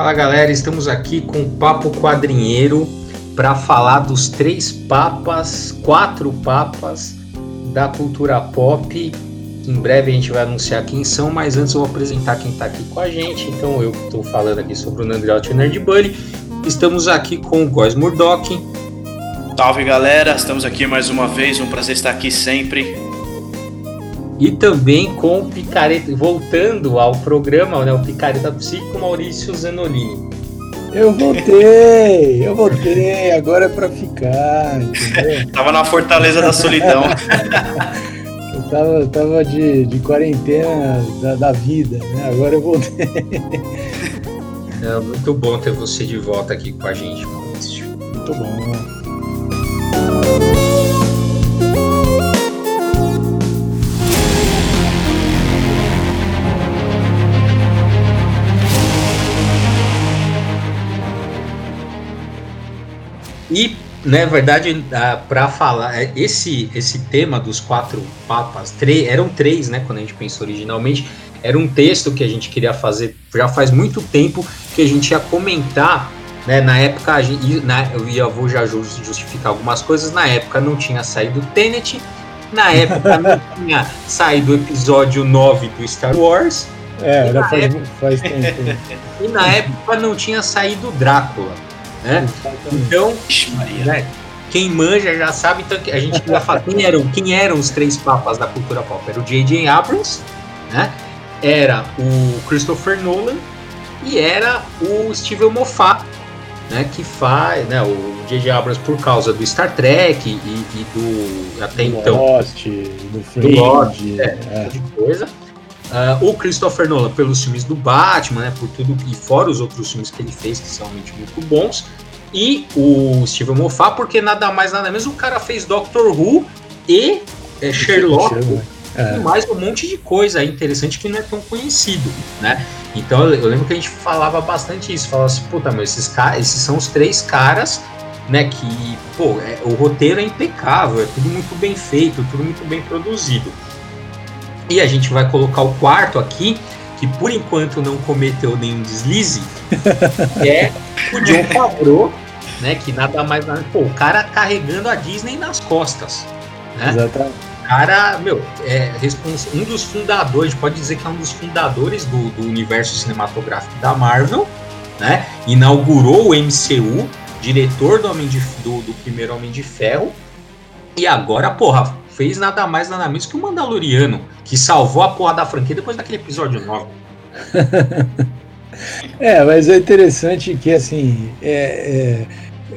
Fala galera, estamos aqui com o Papo Quadrinheiro para falar dos três papas, quatro papas da cultura pop. Em breve a gente vai anunciar quem são, mas antes eu vou apresentar quem está aqui com a gente. Então eu estou falando aqui sobre o Nandriout o Nerd Bunny. Estamos aqui com o Góis Murdoch. Salve galera, estamos aqui mais uma vez, um prazer estar aqui sempre. E também com o Picareta, voltando ao programa, né, o Picareta Psíquico Maurício Zanolini. Eu voltei, eu voltei, agora é pra ficar. tava na fortaleza da solidão. eu tava, tava de, de quarentena da, da vida, né? Agora eu voltei. É muito bom ter você de volta aqui com a gente, Maurício. Muito bom. E, na verdade, para falar, é, esse, esse tema dos quatro papas, três, eram três, né, quando a gente pensou originalmente, era um texto que a gente queria fazer já faz muito tempo, que a gente ia comentar, né, na época, a gente, na, eu ia, vou já justificar algumas coisas, na época não tinha saído Tenet, na época não tinha saído o episódio 9 do Star Wars, é, era faz, época, faz tempo. e na época não tinha saído Drácula. Né? Então, né, quem manja já sabe, então a gente vai falar quem eram, quem eram os três papas da cultura pop. Era o J.J. Abrams, né? era o Christopher Nolan e era o Steven Moffat, né, que faz, né, o J.J. Abrams por causa do Star Trek e, e do até do então Lost, do Fringe, do Lost, é, é. de coisa. Uh, o Christopher Nolan pelos filmes do Batman, né, por tudo e fora os outros filmes que ele fez que são realmente muito bons. E o Steven Moffat porque nada mais nada menos o cara fez Doctor Who e é, Sherlock. É. E mais um monte de coisa interessante que não é tão conhecido, né? Então eu, lembro que a gente falava bastante isso, falava assim, puta, mas esses, esses são os três caras né, que, pô, é, o roteiro é impecável, é tudo muito bem feito, tudo muito bem produzido. E a gente vai colocar o quarto aqui, que por enquanto não cometeu nenhum deslize, que é o John Favreau, né? Que nada mais nada. Pô, o cara carregando a Disney nas costas. Né? Exatamente. O cara, meu, é um dos fundadores, pode dizer que é um dos fundadores do, do universo cinematográfico da Marvel, né? Inaugurou o MCU, diretor do, Homem de, do, do primeiro Homem de Ferro. E agora, porra, fez nada mais, nada menos que o Mandaloriano, que salvou a porra da franquia depois daquele episódio 9. é, mas é interessante que, assim, é,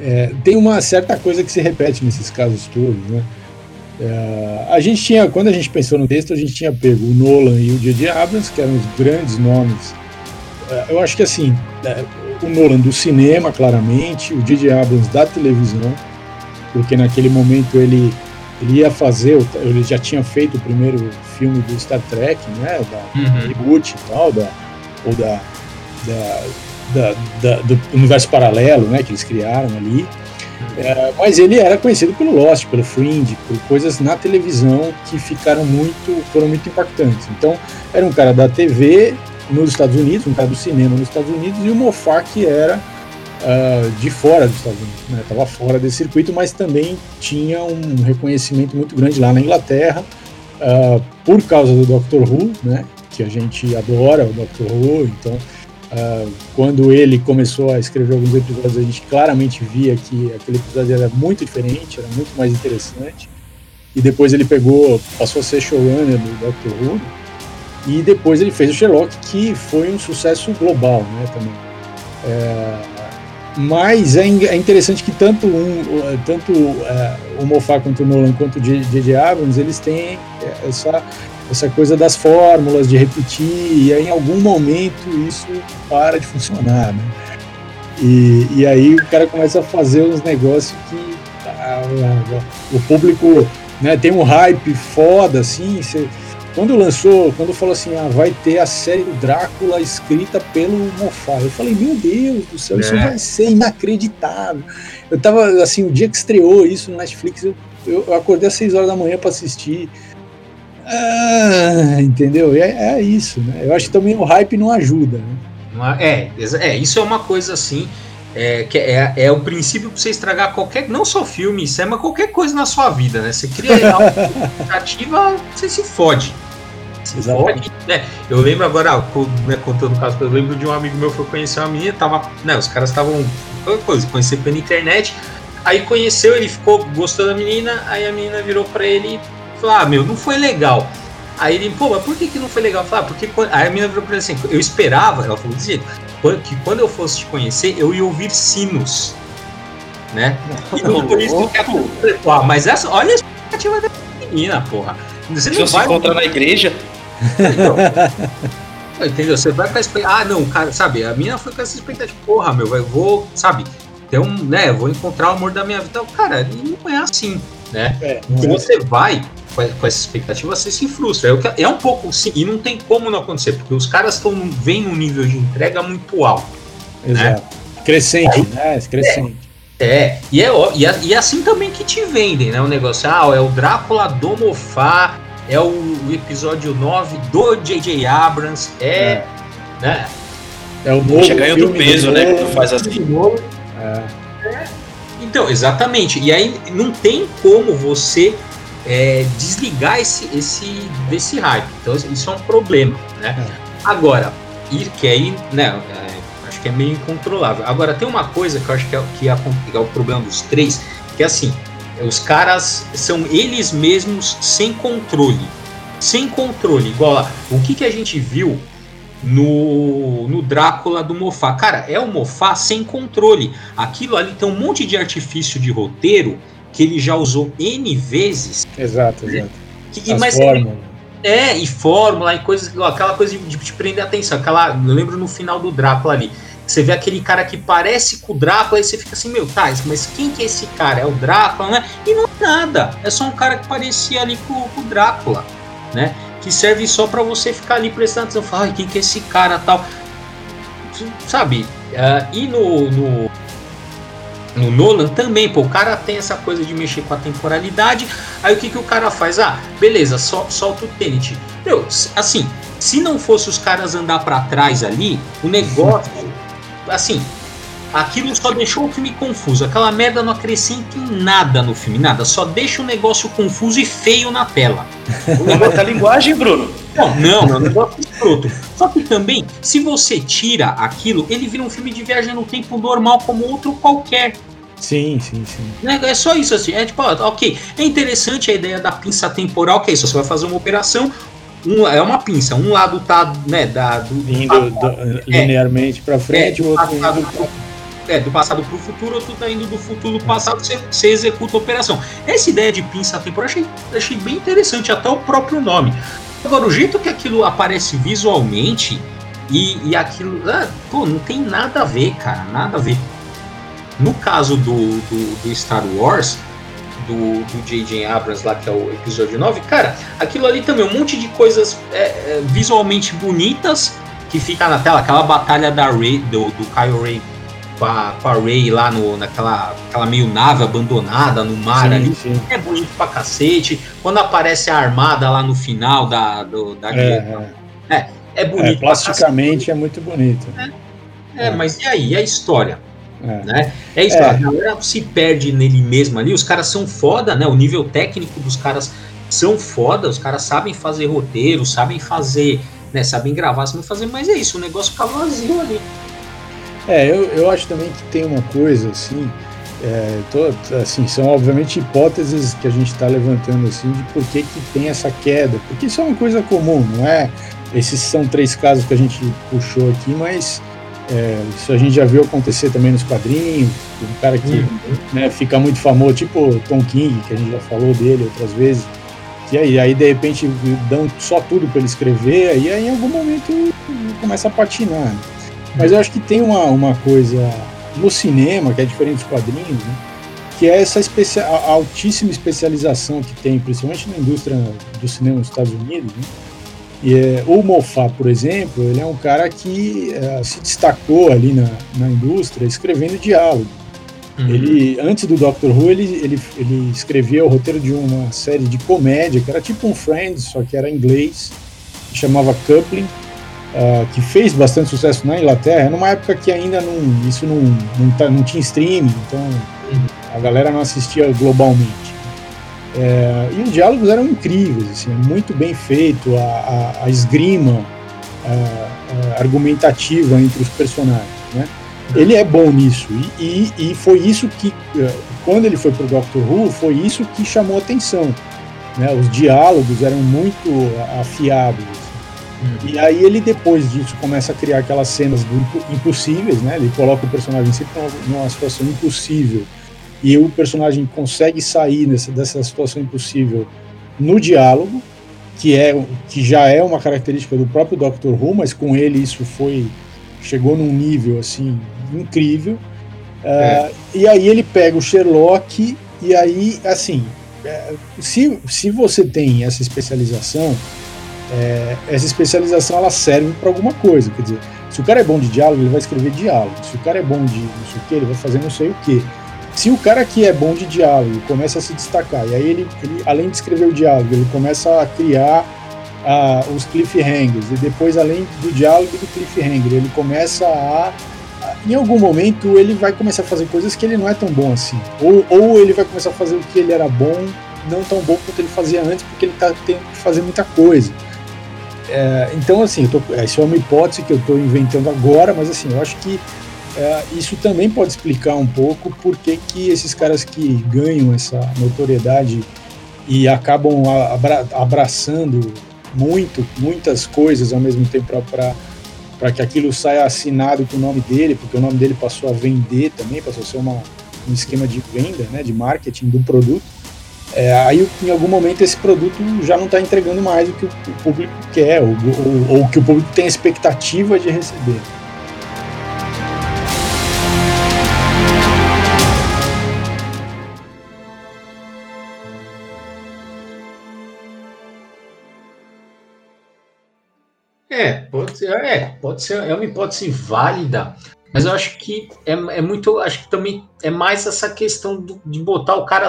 é, é, tem uma certa coisa que se repete nesses casos todos, né? É, a gente tinha, quando a gente pensou no texto, a gente tinha pego o Nolan e o J.J. Abrams, que eram os grandes nomes. É, eu acho que, assim, é, o Nolan do cinema, claramente, o J.J. Abrams da televisão, porque naquele momento ele ele ia fazer, ele já tinha feito o primeiro filme do Star Trek, né, da uhum. reboot e tal, da, ou da, da, da, da, do universo paralelo, né, que eles criaram ali. É, mas ele era conhecido pelo Lost, pelo Fringe, por coisas na televisão que ficaram muito, foram muito impactantes. Então, era um cara da TV nos Estados Unidos, um cara do cinema nos Estados Unidos, e o Moffat que era uh, de fora dos Estados Unidos, estava né? fora desse circuito, mas também tinha um reconhecimento muito grande lá na Inglaterra, uh, por causa do Doctor Who, né, que a gente adora o Doctor Who, então uh, quando ele começou a escrever alguns episódios, a gente claramente via que aquele episódio era muito diferente, era muito mais interessante, e depois ele pegou, passou a ser showrunner do Doctor Who, e depois ele fez o Sherlock, que foi um sucesso global, né, também. É, mas é, é interessante que tanto, um, tanto uh, o Moffat quanto o Nolan quanto o J.J. Abrams, eles têm essa, essa coisa das fórmulas, de repetir, e aí em algum momento isso para de funcionar, né? E, e aí o cara começa a fazer uns negócios que ah, o público né, tem um hype foda, assim, você quando lançou, quando falou assim, ah, vai ter a série do Drácula escrita pelo Moffat, eu falei, meu Deus do céu, é. isso vai ser inacreditável. Eu tava, assim, o dia que estreou isso no Netflix, eu, eu acordei às 6 horas da manhã para assistir. Ah, entendeu? É, é, isso, né? Eu acho que também o hype não ajuda, né? É, é, isso é uma coisa assim. É, que é, é o princípio para você estragar qualquer, não só filme, isso é, mas qualquer coisa na sua vida, né? Você cria uma expectativa, você se fode. Se fode, né? Eu lembro agora, né, contando o caso, eu lembro de um amigo meu que foi conhecer uma menina, tava, né, os caras estavam, coisa, conhecer pela internet, aí conheceu, ele ficou gostando da menina, aí a menina virou para ele e falou: Ah, meu, não foi legal. Aí ele, pô, mas por que, que não foi legal? Falei, ah, porque aí a menina virou pra ele assim, eu esperava, ela falou jeito, que quando eu fosse te conhecer, eu ia ouvir sinos. Né? E por isso que ah, mas essa, olha a expectativa da menina, porra. Você não vai encontrar na igreja. Entendeu? Você vai com a expectativa. Ah, não, cara, sabe? A minha foi com essa expectativa. Porra, meu, eu vou, sabe? Ter um, né? Vou encontrar o amor da minha vida. Cara, não é assim, né? É, Se você vai com essa expectativa, você se frustra. É, é um pouco sim, e não tem como não acontecer, porque os caras estão vem num nível de entrega muito alto. Né? Exato. Né? Crescente, Aí, né? Crescente. É, é, e é, e é, e é assim também que te vendem, né? O negócio, ah, é o Drácula do Mofá, é o, o episódio 9 do J.J. Abrams, é, é. né? É o novo Já ganhou do peso, né? Quando faz assim. É. é. Então, exatamente. E aí não tem como você é, desligar esse, esse desse hype. Então isso é um problema, né? É. Agora, ir que aí, né? É, acho que é meio incontrolável. Agora tem uma coisa que eu acho que é, que é, é o problema dos três, que é assim, os caras são eles mesmos sem controle, sem controle. Igual lá, o que que a gente viu no, no Drácula do Mofá. Cara, é o Mofá sem controle. Aquilo ali tem um monte de artifício de roteiro que ele já usou N vezes. Exato, exato. Que, As mas. É, e fórmula e coisas, aquela coisa de, de, prender atenção. Aquela, eu lembro no final do Drácula ali. Você vê aquele cara que parece com o Drácula e você fica assim, meu, tá, mas quem que é esse cara? É o Drácula, né? E não é nada. É só um cara que parecia ali com, com o Drácula, né? Que serve só para você ficar ali prestando atenção. Falar, quem que é esse cara tal. Sabe? Uh, e no, no no Nolan também, pô, o cara tem essa coisa de mexer com a temporalidade. Aí o que, que o cara faz? Ah, beleza, sol, solta o Tenet. Meu, assim, se não fosse os caras andar para trás ali, o negócio, assim, aquilo só deixou o filme confuso. Aquela merda não acrescenta em nada no filme, nada. Só deixa o negócio confuso e feio na tela. Uma linguagem, Bruno. Não, não, é um negócio escroto. Só que também, se você tira aquilo, ele vira um filme de viagem no tempo normal como outro qualquer. Sim, sim, sim. Né, é só isso assim. É tipo, ok. É interessante a ideia da pinça temporal, que é isso. Você vai fazer uma operação, um, é uma pinça. Um lado tá, né, da, do, indo do, é, linearmente para frente, é, o outro indo é, do passado para o futuro, outro tá indo do futuro para o passado, você, você, executa a operação. Essa ideia de pinça temporal achei, achei bem interessante, até o próprio nome. Agora, o jeito que aquilo aparece visualmente e, e aquilo. Ah, pô, não tem nada a ver, cara, nada a ver. No caso do, do, do Star Wars, do J.J. Abrams lá, que é o episódio 9, cara, aquilo ali também, um monte de coisas é, é, visualmente bonitas que fica na tela, aquela batalha da Rey, do, do Kyle Ray com a, com a Ray lá no, naquela aquela meio nave abandonada no mar sim, ali. Sim. É bonito pra cacete. Quando aparece a armada lá no final da, do, da é, guerra. É, é, é bonito. É, plasticamente é muito bonito. É, é, mas e aí? E a história? É. Né? é isso, é. a galera se perde nele mesmo ali. Os caras são foda, né? O nível técnico dos caras são foda, os caras sabem fazer roteiro, sabem fazer, né? Sabem gravar, sabem fazer, mas é isso, o negócio fica vazio ali. É, eu, eu acho também que tem uma coisa assim, é, tô, assim, são obviamente hipóteses que a gente está levantando assim de por que, que tem essa queda, porque isso é uma coisa comum, não é? Esses são três casos que a gente puxou aqui, mas é, isso a gente já viu acontecer também nos quadrinhos, um cara que uhum. né, fica muito famoso, tipo Tom King, que a gente já falou dele outras vezes, e aí, aí de repente dão só tudo para ele escrever, e aí em algum momento começa a patinar. Né? Mas eu acho que tem uma, uma coisa no cinema, que é diferente dos quadrinhos, né, que é essa especia altíssima especialização que tem, principalmente na indústria do cinema nos Estados Unidos, né, é, o Moffat, por exemplo, ele é um cara que é, se destacou ali na, na indústria escrevendo diálogo. Uhum. Ele, antes do Doctor Who, ele, ele, ele escrevia o roteiro de uma série de comédia, que era tipo um Friends, só que era em inglês, que chamava Coupling, uh, que fez bastante sucesso na Inglaterra, numa época que ainda não, isso não, não, tá, não tinha streaming, então a galera não assistia globalmente. É, e os diálogos eram incríveis, assim, muito bem feito, a, a, a esgrima a, argumentativa entre os personagens. Né? Ele é bom nisso, e, e, e foi isso que, eh, quando ele foi para o Doctor Who, foi isso que chamou atenção. Né? Os diálogos eram muito afiados. Uhum. E aí ele depois disso começa a criar aquelas cenas impossíveis, né? Ele coloca o personagem sempre numa situação impossível e o personagem consegue sair nessa, dessa situação impossível no diálogo, que é que já é uma característica do próprio Doctor Who, mas com ele isso foi chegou num nível assim incrível. É. Uh, e aí ele pega o Sherlock e aí assim, é, se, se você tem essa especialização, é, essa especialização ela serve para alguma coisa, quer dizer, se o cara é bom de diálogo, ele vai escrever diálogo. Se o cara é bom de não sei o que, ele vai fazer não sei o que. Se o cara que é bom de diálogo começa a se destacar, e aí ele, ele além de escrever o diálogo, ele começa a criar os cliffhangers, e depois, além do diálogo e do cliffhanger, ele começa a. Em algum momento, ele vai começar a fazer coisas que ele não é tão bom assim. Ou, ou ele vai começar a fazer o que ele era bom, não tão bom quanto ele fazia antes, porque ele está tendo que fazer muita coisa. É, então, assim, tô, essa é uma hipótese que eu estou inventando agora, mas assim, eu acho que é, isso também pode explicar um pouco por que, que esses caras que ganham essa notoriedade e acabam abra abraçando muito, muitas coisas ao mesmo tempo para que aquilo saia assinado com o nome dele, porque o nome dele passou a vender também, passou a ser uma, um esquema de venda, né, de marketing do produto. É, aí em algum momento esse produto já não está entregando mais o que o, público quer, ou, ou, ou que o público tem expectativa de receber. É, pode ser, é, pode ser, é uma hipótese válida, mas eu acho que é, é muito, acho que também é mais essa questão do, de botar o cara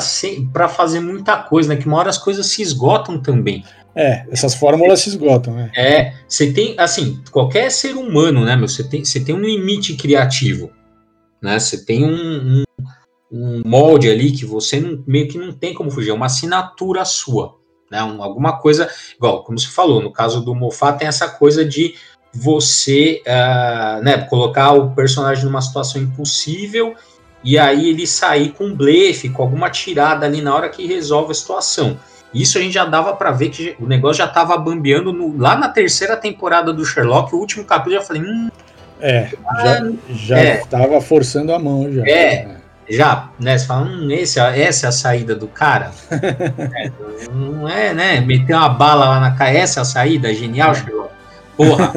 para fazer muita coisa, né? Que uma hora as coisas se esgotam também. É, essas fórmulas se esgotam, né? É, você tem, assim, qualquer ser humano, né, meu, você tem, você tem um limite criativo, né? Você tem um, um, um molde ali que você não, meio que não tem como fugir, é uma assinatura sua né? Um, alguma coisa, igual, como você falou, no caso do Moffat tem essa coisa de você uh, né, colocar o personagem numa situação impossível e aí ele sair com um blefe, com alguma tirada ali na hora que resolve a situação. Isso a gente já dava para ver que o negócio já estava bambeando no, lá na terceira temporada do Sherlock, o último capítulo, eu já falei, hum, é, já, já é, forçando a mão já. É, já, né? Você fala, hum, esse, essa é a saída do cara. é, não é, né? Meter uma bala lá na cara, essa é a saída, genial, é. Sherlock. Porra,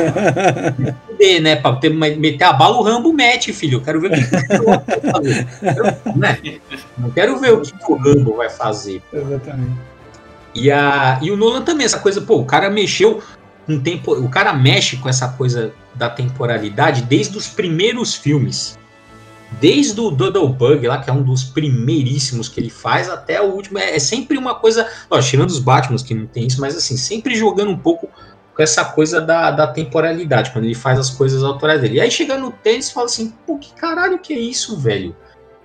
poder, né? Pra ter, meter a bala, o Rambo mete, filho. Eu quero ver o que, o Rambo vai fazer. né? Não quero ver o que, que o Rambo vai fazer. Exatamente. E, a, e o Nolan também, essa coisa, pô, o cara mexeu um tempo. O cara mexe com essa coisa da temporalidade desde os primeiros filmes. Desde o Doodle Bug lá, que é um dos primeiríssimos que ele faz, até o último. É, é sempre uma coisa. Ó, tirando os Batman, que não tem isso, mas assim, sempre jogando um pouco com essa coisa da, da temporalidade, quando ele faz as coisas autorais dele. E aí chega no tênis e fala assim: pô, que caralho que é isso, velho?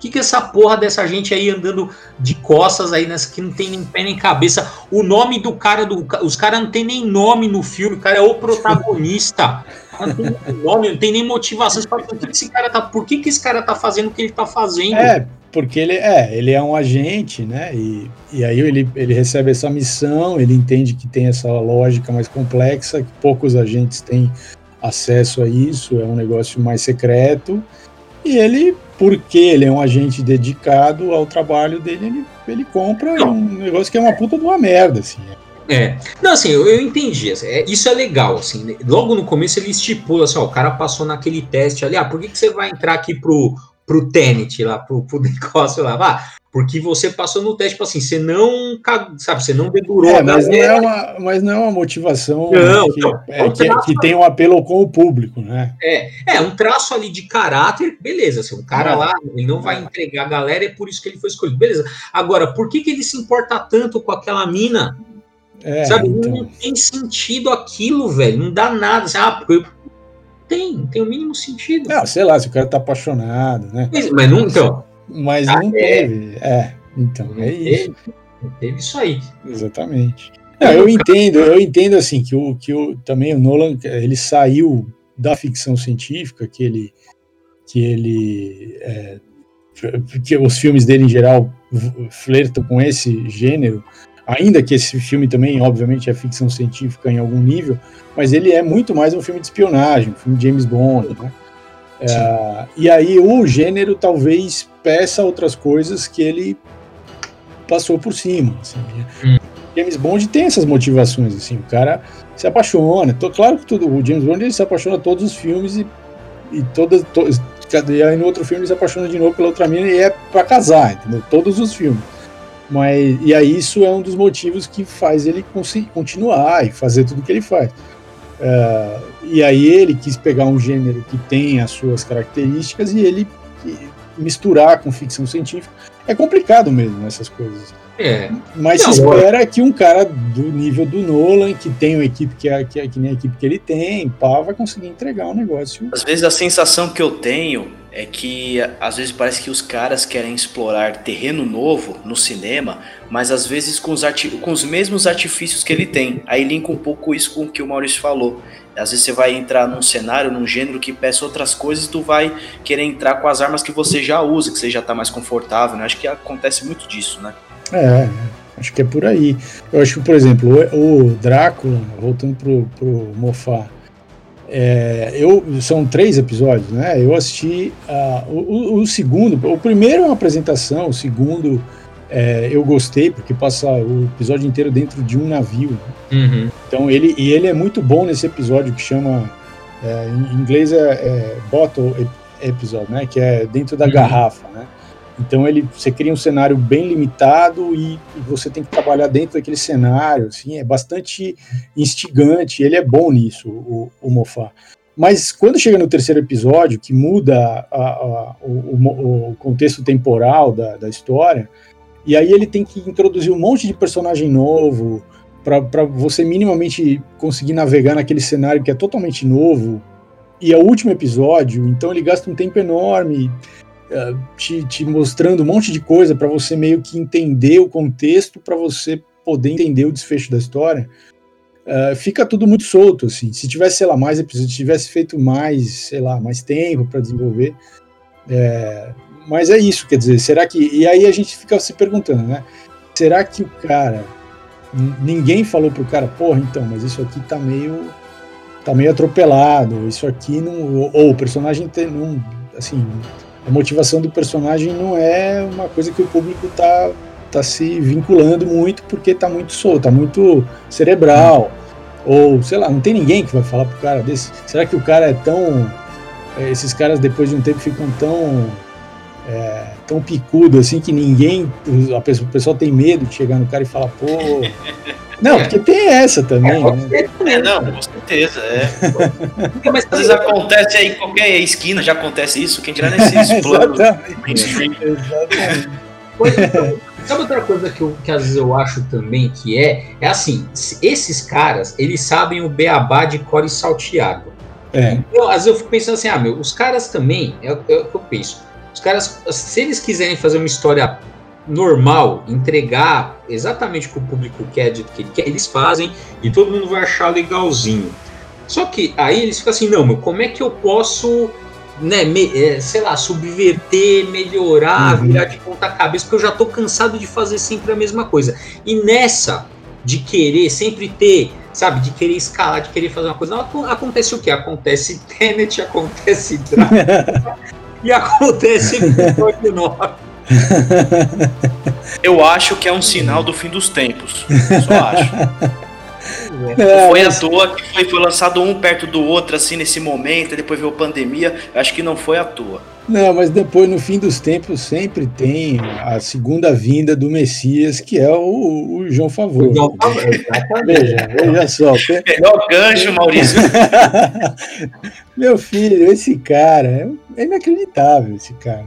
Que, que essa porra dessa gente aí andando de costas aí nessa que não tem nem pé nem cabeça? O nome do cara, do, os caras não tem nem nome no filme, o cara é o protagonista. Não tem nome, não tem nem motivação. Por que esse cara tá, por que, que esse cara tá fazendo o que ele tá fazendo? É, porque ele é, ele é um agente, né? E, e aí ele, ele recebe essa missão, ele entende que tem essa lógica mais complexa, que poucos agentes têm acesso a isso, é um negócio mais secreto. E ele, porque ele é um agente dedicado ao trabalho dele, ele, ele compra Não. um negócio que é uma puta de uma merda, assim. É. Não, assim, eu, eu entendi. Assim, é, isso é legal, assim. Né? Logo no começo ele estipula assim, ó, o cara passou naquele teste ali, ah, por que, que você vai entrar aqui pro, pro Tenet lá, pro, pro negócio lá? Ah, porque você passou no teste, tipo assim, você não, sabe, você não dedurou. É, mas, não é uma, mas não é uma motivação não, que, não, é, que, que, tem um apelo com o público, né? É, é um traço ali de caráter, beleza, assim, um cara lá, ele não vai entregar a galera, é por isso que ele foi escolhido, beleza. Agora, por que, que ele se importa tanto com aquela mina? É, Sabe, então... não tem sentido aquilo, velho. Não dá nada. Assim, ah, porque tem, tem o mínimo sentido. Não, sei lá, se o cara tá apaixonado, né? Mas, mas não, então. Mas ah, não é. teve. É, então, não é isso. Teve, teve isso aí. Exatamente. Não, eu entendo, eu entendo assim que o que o, também o Nolan ele saiu da ficção científica que ele que ele é, que os filmes dele em geral flertam com esse gênero, ainda que esse filme também obviamente é ficção científica em algum nível, mas ele é muito mais um filme de espionagem, um filme de James Bond, né? É, e aí o gênero talvez peça outras coisas que ele passou por cima. Assim, né? hum. James Bond tem essas motivações, assim, o cara se apaixona. Tô, claro que tudo, o James Bond ele se apaixona todos os filmes e, e todas, to, e aí no outro filme ele se apaixona de novo pela outra mina e é para casar, entendeu? Todos os filmes. Mas, e aí isso é um dos motivos que faz ele continuar e fazer tudo que ele faz. Uh, e aí ele quis pegar um gênero que tem as suas características e ele misturar com ficção científica. É complicado mesmo essas coisas. É. Mas não, se espera que um cara do nível do Nolan, que tem uma equipe que é, que é que nem a equipe que ele tem, pá, vai conseguir entregar um negócio. Às vezes a sensação que eu tenho é que às vezes parece que os caras querem explorar terreno novo no cinema, mas às vezes com os, com os mesmos artifícios que ele tem. Aí linka um pouco isso com o que o Maurício falou. Às vezes você vai entrar num cenário, num gênero que peça outras coisas, tu vai querer entrar com as armas que você já usa, que você já tá mais confortável, né? Acho que acontece muito disso, né? É, acho que é por aí. Eu acho que, por exemplo, o, o Drácula, voltando pro, pro Mofá, é, eu, são três episódios, né? Eu assisti uh, o, o, segundo, o primeiro é uma apresentação, o segundo é, eu gostei porque passa o episódio inteiro dentro de um navio. Uhum. Então ele e ele é muito bom nesse episódio que chama é, em inglês é, é bottle episode, né? Que é dentro da uhum. garrafa, né? Então ele, você cria um cenário bem limitado e, e, você tem que trabalhar dentro daquele cenário, assim, é bastante instigante. Ele é bom nisso, o, o Mofá. Mas quando chega no terceiro episódio, que muda a, a, o, o, contexto temporal da, da, história, e aí ele tem que introduzir um monte de personagem novo para você minimamente conseguir navegar naquele cenário que é totalmente novo. E é o último episódio, então ele gasta um tempo enorme eh, te, te, mostrando um monte de coisa para você meio que entender o contexto, para você poder entender o desfecho da história. Uh, fica tudo muito solto, assim. Se tivesse, sei lá, mais episódios, tivesse feito mais, sei lá, mais tempo para desenvolver. É, mas é isso, quer dizer, será que. E aí a gente fica se perguntando, né? Será que o cara. Ninguém falou pro cara, porra, então, mas isso aqui tá meio. tá meio atropelado, isso aqui não. Ou o personagem tem, não. Assim, a motivação do personagem não é uma coisa que o público tá, tá se vinculando muito porque tá muito solto, tá muito cerebral. Ou, sei lá, não tem ninguém que vai falar pro cara desse. Será que o cara é tão. É, esses caras depois de um tempo ficam tão. É, tão picudo assim que ninguém. A pessoa, o pessoal tem medo de chegar no cara e falar, pô. Não, porque tem essa também, é, né? É, não, com certeza. É. Mas às vezes acontece aí em qualquer esquina, já acontece isso, quem dirá nesses planos mainstream. Exatamente. Então, sabe outra coisa que, eu, que às vezes eu acho também que é? É assim, esses caras, eles sabem o beabá de core salteado. É. Eu, às vezes eu fico pensando assim, ah, meu, os caras também, é, é o que eu penso. Os caras, se eles quiserem fazer uma história normal, entregar exatamente o que o público quer, do que ele quer, eles fazem e todo mundo vai achar legalzinho. Só que aí eles ficam assim, não, meu, como é que eu posso, né, me, é, sei lá, subverter, melhorar, uhum. virar de ponta cabeça, porque eu já tô cansado de fazer sempre a mesma coisa. E nessa de querer sempre ter, sabe, de querer escalar, de querer fazer uma coisa, não, acontece o que? Acontece Tenet, acontece Drácula e acontece Episódio 9. Eu acho que é um sinal do fim dos tempos. Só acho. Não foi à toa que foi, foi, lançado um perto do outro, assim, nesse momento, depois veio a pandemia. Acho que não foi à toa. Não, mas depois, no fim dos tempos, sempre tem a segunda vinda do Messias, que é o, o João Favor. O João Favor, veja, veja só. Melhor gancho, Maurício. Meu filho, esse cara, é inacreditável esse cara.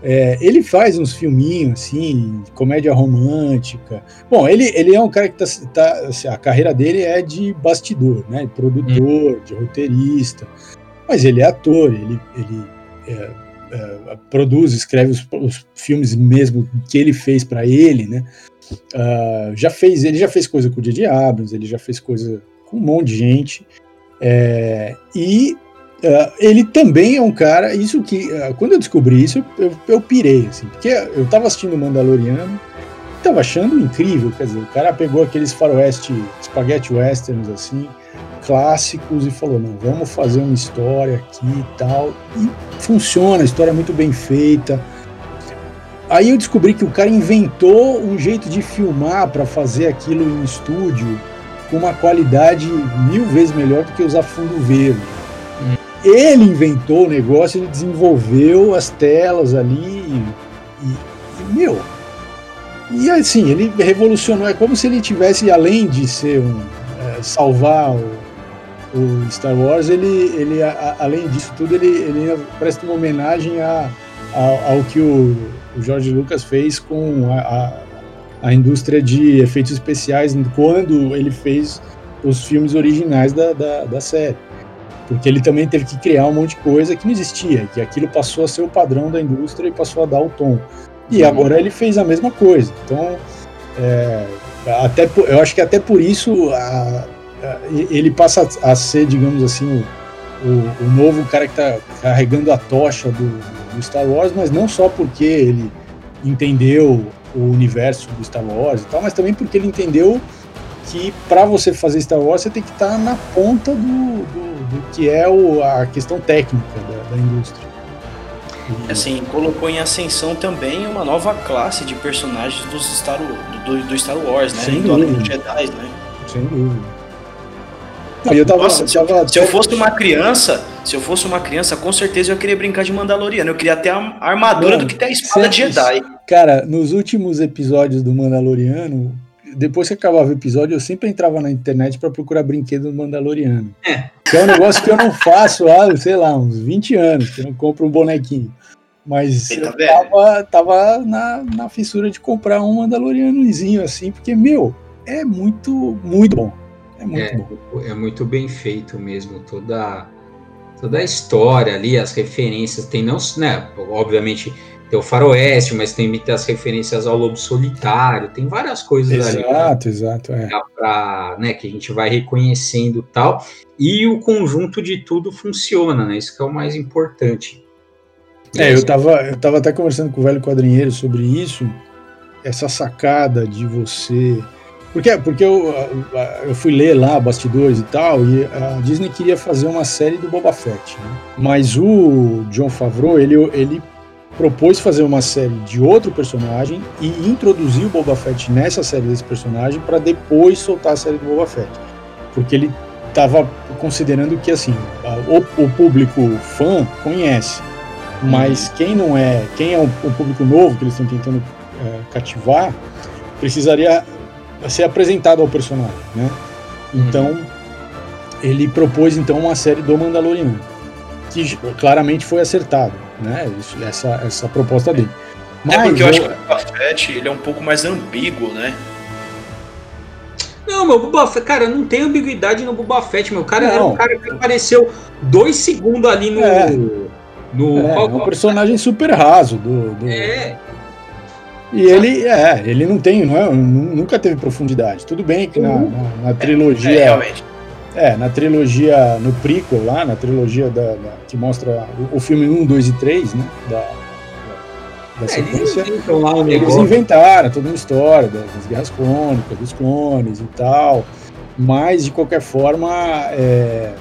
É, ele faz uns filminhos assim, comédia romântica. Bom, ele, ele é um cara que tá, tá assim, a carreira dele é de bastidor, né? Produtor, hum. de roteirista. Mas ele é ator, ele, ele é, é, produz, escreve os, os, filmes mesmo que ele fez para ele, né? Uh, já fez, ele já fez coisa com o J.J. Abrams, ele já fez coisa com um monte de gente. É, e Uh, ele também é um cara, isso que, uh, quando eu descobri isso, eu, eu, pirei, assim, porque eu tava assistindo Mandaloriano, tava achando incrível, quer dizer, o cara pegou aqueles faroeste, spaghetti westerns, assim, clássicos e falou, não, vamos fazer uma história aqui e tal, e funciona, a história é muito bem feita. Aí eu descobri que o cara inventou um jeito de filmar para fazer aquilo em estúdio com uma qualidade mil vezes melhor do que usar fundo verde ele inventou o negócio, ele desenvolveu as telas ali e, e, meu. E assim, ele revolucionou. É como se ele tivesse, além de ser um. É, salvar o, o, Star Wars, ele, ele a, além disso tudo, ele, ele presta uma homenagem a, a, ao que o, o George Lucas fez com a, a, indústria de efeitos especiais quando ele fez os filmes originais da, da, da série porque ele também teve que criar um monte de coisa que não existia, que aquilo passou a ser o padrão da indústria e passou a dar o tom. E uhum. agora ele fez a mesma coisa. Então, é, até eu acho que até por isso a, a, ele passa a ser, digamos assim, o, o, o novo cara que está carregando a tocha do, do, Star Wars, mas não só porque ele entendeu o universo do Star Wars e tal, mas também porque ele entendeu que para você fazer Star Wars você tem que estar tá na ponta do, do, do, que é o, a questão técnica da, da indústria. E... Assim, colocou em ascensão também uma nova classe de personagens dos Star, do, do Star Wars, né? Sem dúvida. Jedi, né? Sem dúvida. Eu tava, Nossa, se, tava... se, eu fosse uma criança, se eu fosse uma criança, com certeza eu queria brincar de Mandaloriano. Eu queria ter a armadura Mano, do que ter a espada de Jedi. Cara, nos últimos episódios do Mandaloriano, depois que acabava o episódio, eu sempre entrava na internet para procurar brinquedo do Mandaloriano. É. Que é um negócio que eu não faço há, sei lá, uns 20 anos, que eu não compro um bonequinho. Mas eu tava, tava na, na fissura de comprar um Mandalorianozinho assim, porque, meu, é muito, muito bom. É muito é, bom. É muito bem feito mesmo, toda, toda a história ali, as referências, tem não, né, obviamente tem o faroeste, mas tem as referências ao lobo solitário, tem várias coisas exato, ali. Exato, exato, é. Pra, né, que a gente vai reconhecendo tal, e o conjunto de tudo funciona, né? Isso que é o mais importante. É, eu tava, eu tava até conversando com o velho quadrinheiro sobre isso, essa sacada de você. Porque, porque eu, eu fui ler lá bastidores e tal, e a Disney queria fazer uma série do Boba Fett, né? Mas o John Favreau, ele, ele propôs fazer uma série de outro personagem e introduzir o Boba Fett nessa série desse personagem para depois soltar a série do Boba Fett. Porque ele estava considerando que assim, o, o, público fã conhece, mas quem não é, quem é o, o público novo que eles estão tentando é, cativar, precisaria ser apresentado ao personagem, né? Então, uhum. ele propôs então uma série do Mandaloriano, que claramente foi acertado né? Isso, essa, essa proposta dele. Mas é porque eu, eu acho que o Boba Fett ele é um pouco mais ambíguo, né? Não, meu Boba Fett, cara, não tem ambiguidade no Boba Fett, meu cara não. era um cara que apareceu dois segundos ali no. É. no é, qual, um personagem super raso do. do... É. E ele, é, ele não tem, não é, nunca teve profundidade. Tudo bem que na, na, na trilogia. É, realmente é, na trilogia, no prequel lá, na trilogia da, da que mostra o, o, filme 1, 2 e 3, né? Da, da, é, sequência. Eles, lá eles inventaram toda uma história das, das guerras clônicas, dos clones e tal. Mas, de qualquer forma, é,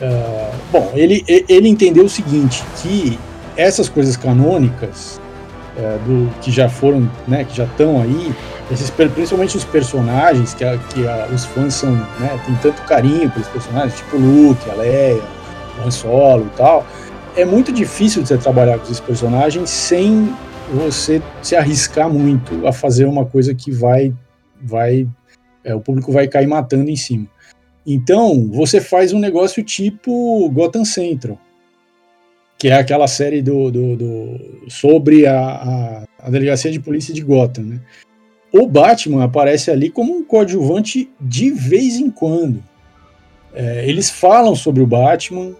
é, bom, ele, ele entendeu o seguinte, que essas coisas canônicas é, do, que já foram, né, que já estão aí, esses, principalmente os personagens que, a, que a, os fãs são, né, tem tanto carinho pelos personagens, tipo Luke, a Leia, o Han Solo e tal, é muito difícil de você trabalhar com esses personagens sem você se arriscar muito a fazer uma coisa que vai, vai, é, o público vai cair matando em cima. Então, você faz um negócio tipo Gotham Central, que é aquela série do, do, do sobre a, a, a, delegacia de polícia de Gotham, né? O Batman aparece ali como um coadjuvante de vez em quando. É, eles falam sobre o Batman,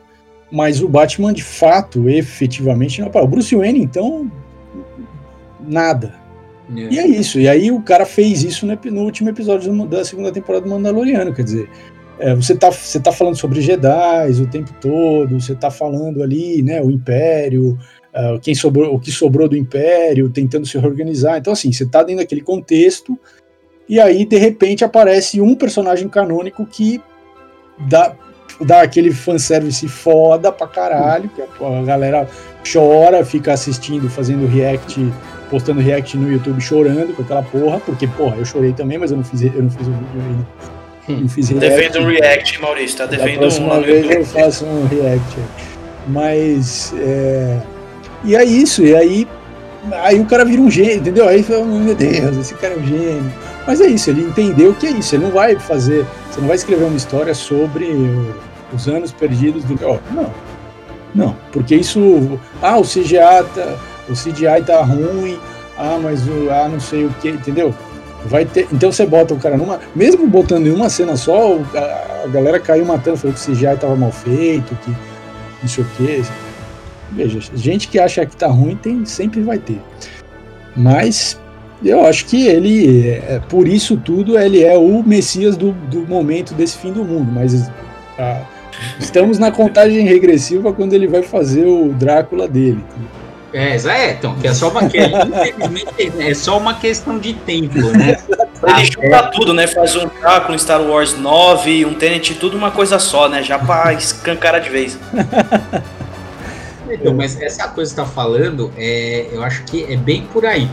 mas o Batman de fato, efetivamente, não aparece. O Bruce Wayne, então, nada. Yeah. É. E é isso. E aí o cara fez isso no, no último episódio da segunda temporada do Mandaloriano, quer dizer, é, você está você tá falando sobre Jedi o tempo todo, você está falando ali, né, o Império, uh, quem sobrou, o que sobrou do Império, tentando se reorganizar. Então, assim, você está dentro daquele contexto, e aí, de repente, aparece um personagem canônico que dá, dá aquele fanservice foda pra caralho, que a galera chora, fica assistindo, fazendo react, postando react no YouTube chorando com aquela porra, porque, porra, eu chorei também, mas eu não fiz, eu não fiz o vídeo ainda Hum. Fiz react. Devendo um react, Maurício. Tá devendo da próxima um vez eu faço um react. Mas. É... E é isso. E aí. Aí o cara vira um gênio, entendeu? Aí fala, meu Deus, esse cara é um gênio. Mas é isso, ele entendeu que é isso. Ele não vai fazer. Você não vai escrever uma história sobre os anos perdidos do. Oh, não. Não. Porque isso. Ah, o CGI tá. O CGI tá ruim. Ah, mas o. Ah, não sei o que, entendeu? Vai ter, então você bota o cara numa. Mesmo botando em uma cena só, a, a galera caiu matando, falou que o CGI estava mal feito, que não sei o quê. Veja, gente que acha que tá ruim tem, sempre vai ter. Mas eu acho que ele, é, por isso tudo, ele é o Messias do, do momento desse fim do mundo. Mas a, estamos na contagem regressiva quando ele vai fazer o Drácula dele. É, é, então, que é só uma que é, infelizmente é só uma questão de tempo, né? Ele chupa tudo, né? Faz um um Star Wars 9, um Tenet, tudo uma coisa só, né? Já pra escancar de vez. Então, mas essa coisa que você tá falando, é, eu acho que é bem por aí.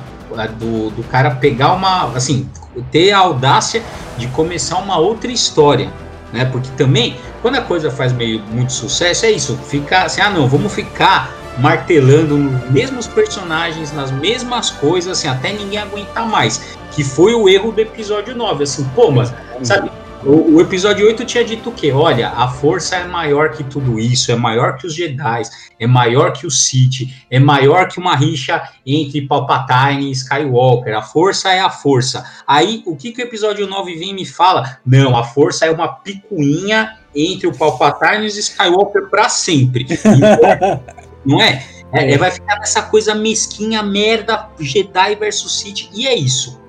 Do, do cara pegar uma. Assim, ter a audácia de começar uma outra história. Né? Porque também, quando a coisa faz meio muito sucesso, é isso. Fica assim, ah não, vamos ficar martelando nos mesmos personagens, nas mesmas coisas, assim, até ninguém aguentar mais. Que foi o erro do episódio 9, assim, pô, mas, sabe, o, o, episódio 8 tinha dito que, olha, a força é maior que tudo isso, é maior que os Jedi, é maior que o Sith, é maior que uma rixa entre Palpatine e Skywalker, a força é a força. Aí, o que, que o episódio 9 vem e me fala? Não, a força é uma picuinha entre o Palpatine e Skywalker para sempre. Então, não é? É, é? Vai ficar nessa coisa mesquinha, merda, Jedi versus Sith, e é isso.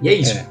E é isso. É.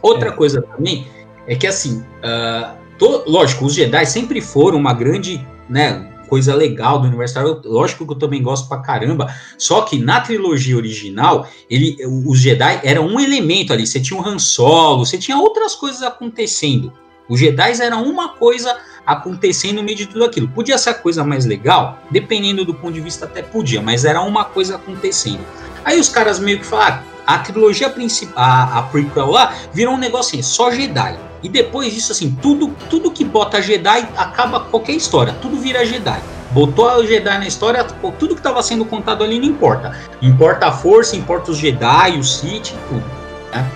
Outra é. coisa também é que, assim, uh, to, lógico, os Jedi sempre foram uma grande, né, coisa legal do universo. Lógico que eu também gosto pra caramba. Só que na trilogia original, ele, os Jedi eram um elemento ali. Você tinha o Han Solo, você tinha outras coisas acontecendo. Os Jedi eram uma coisa acontecendo no meio de tudo aquilo. Podia ser a coisa mais legal, dependendo do ponto de vista até podia, mas era uma coisa acontecendo. Aí os caras meio que falaram, ah, a trilogia principal, a, prequel lá, virou um negócio assim, só Jedi. E depois disso, assim, tudo, tudo que bota Jedi acaba qualquer história, tudo vira Jedi. Botou a Jedi na história, tudo que estava sendo contado ali não importa. Importa a força, importa os Jedi, os Sith, tudo. Né?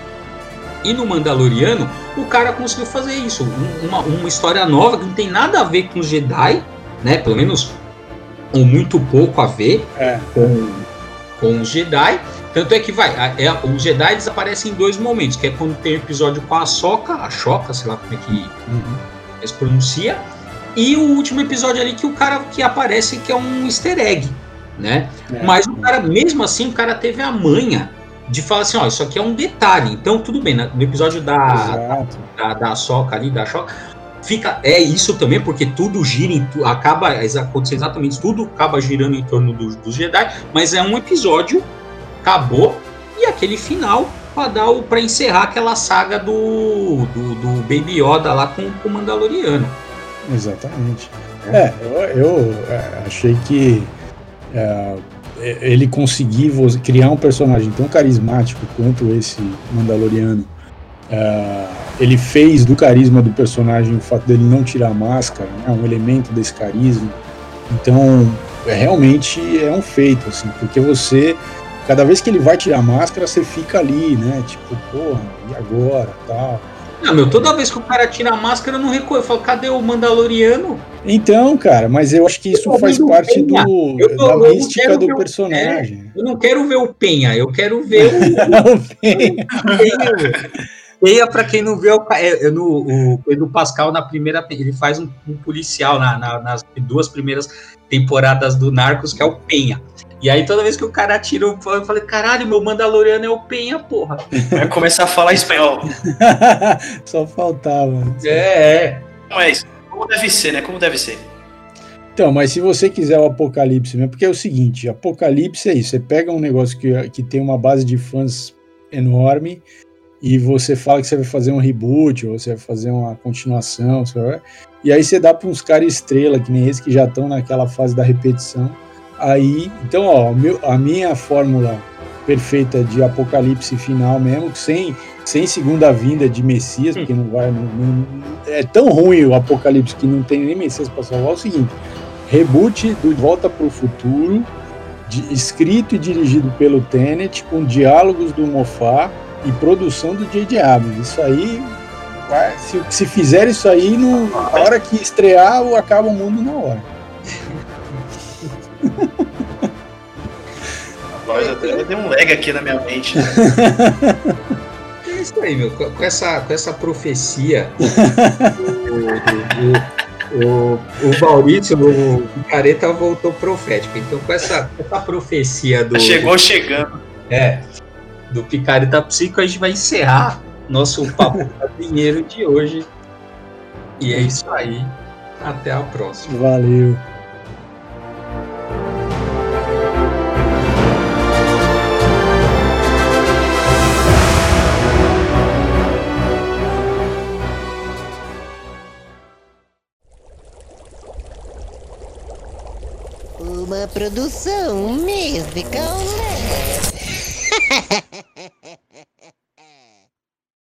E no Mandaloriano, o cara conseguiu fazer isso. Uma, uma história nova que não tem nada a ver com os Jedi, né? Pelo menos, ou muito pouco a ver é. com, com os Jedi. Tanto é que vai, é, os Jedi desaparecem em dois momentos, que é quando tem o episódio com a Soca, a Choca, sei lá como é que uhum. se pronuncia, e o último episódio ali que o cara que aparece que é um easter egg, né? É. Mas o cara, mesmo assim, o cara teve a manha de falar assim, ó, isso aqui é um detalhe. Então, tudo bem, né? no episódio da, da, da, Soca ali, da Choca, fica, é isso também, porque tudo gira, acaba acontecendo exatamente, tudo acaba girando em torno dos do Jedi, mas é um episódio, acabou, e aquele final para dar o para encerrar aquela saga do, do, do Baby Yoda lá com, com o Mandaloriano. Exatamente. É, eu, eu é, achei que é, é, ele conseguir criar um personagem tão carismático quanto esse Mandaloriano, uh, ele fez do carisma do personagem o fato dele não tirar a máscara, né, um elemento desse carisma. Então, é, realmente é um feito, assim, porque você, cada vez que ele vai tirar a máscara, você fica ali, né, tipo, porra, e agora, tal. Não, meu, toda vez que o cara tira a máscara, eu não reconheço. Eu falo, cadê o Mandaloriano? Então, cara, mas eu acho que isso faz parte do, tô, da mística do personagem. É, eu não quero ver o Penha, eu quero ver o, o Penha. Penha, pra quem não vê, é, é no, o Pedro Pascal, na primeira, ele faz um, um policial na, na, nas duas primeiras temporadas do Narcos, que é o Penha. E aí toda vez que o cara tira, eu falei, caralho, meu Mandaloriano é o Penha, porra. Vai começar a falar espanhol. Só faltava. É, é. Mas, como deve ser, né? Como deve ser. Então, mas se você quiser o Apocalipse mesmo, porque é o seguinte, Apocalipse é isso, você pega um negócio que, que tem uma base de fãs enorme e você fala que você vai fazer um reboot, ou você vai fazer uma continuação, vai... e aí você dá para uns caras estrela, que nem esse, que já estão naquela fase da repetição, Aí, então, ó, meu, a minha fórmula perfeita de apocalipse final mesmo, sem, sem segunda vinda de Messias, porque não vai. Não, não, é tão ruim o apocalipse que não tem nem Messias para salvar. É o seguinte: reboot do Volta para o Futuro, de, escrito e dirigido pelo Tenet, com diálogos do Mofá e produção do J.J. Abrams. Isso aí. Se, se fizer isso aí, no, na hora que estrear, acaba o mundo na hora. Deu um lag aqui na minha mente. É isso aí, meu. Com essa, com essa profecia, o, o, o Maurício, o Careta voltou profético. Então, com essa, essa profecia do. Chegou chegando. É. Do Picareta Psico, a gente vai encerrar nosso papo dinheiro de hoje. E é isso aí. Até a próxima. Valeu. Produção musical.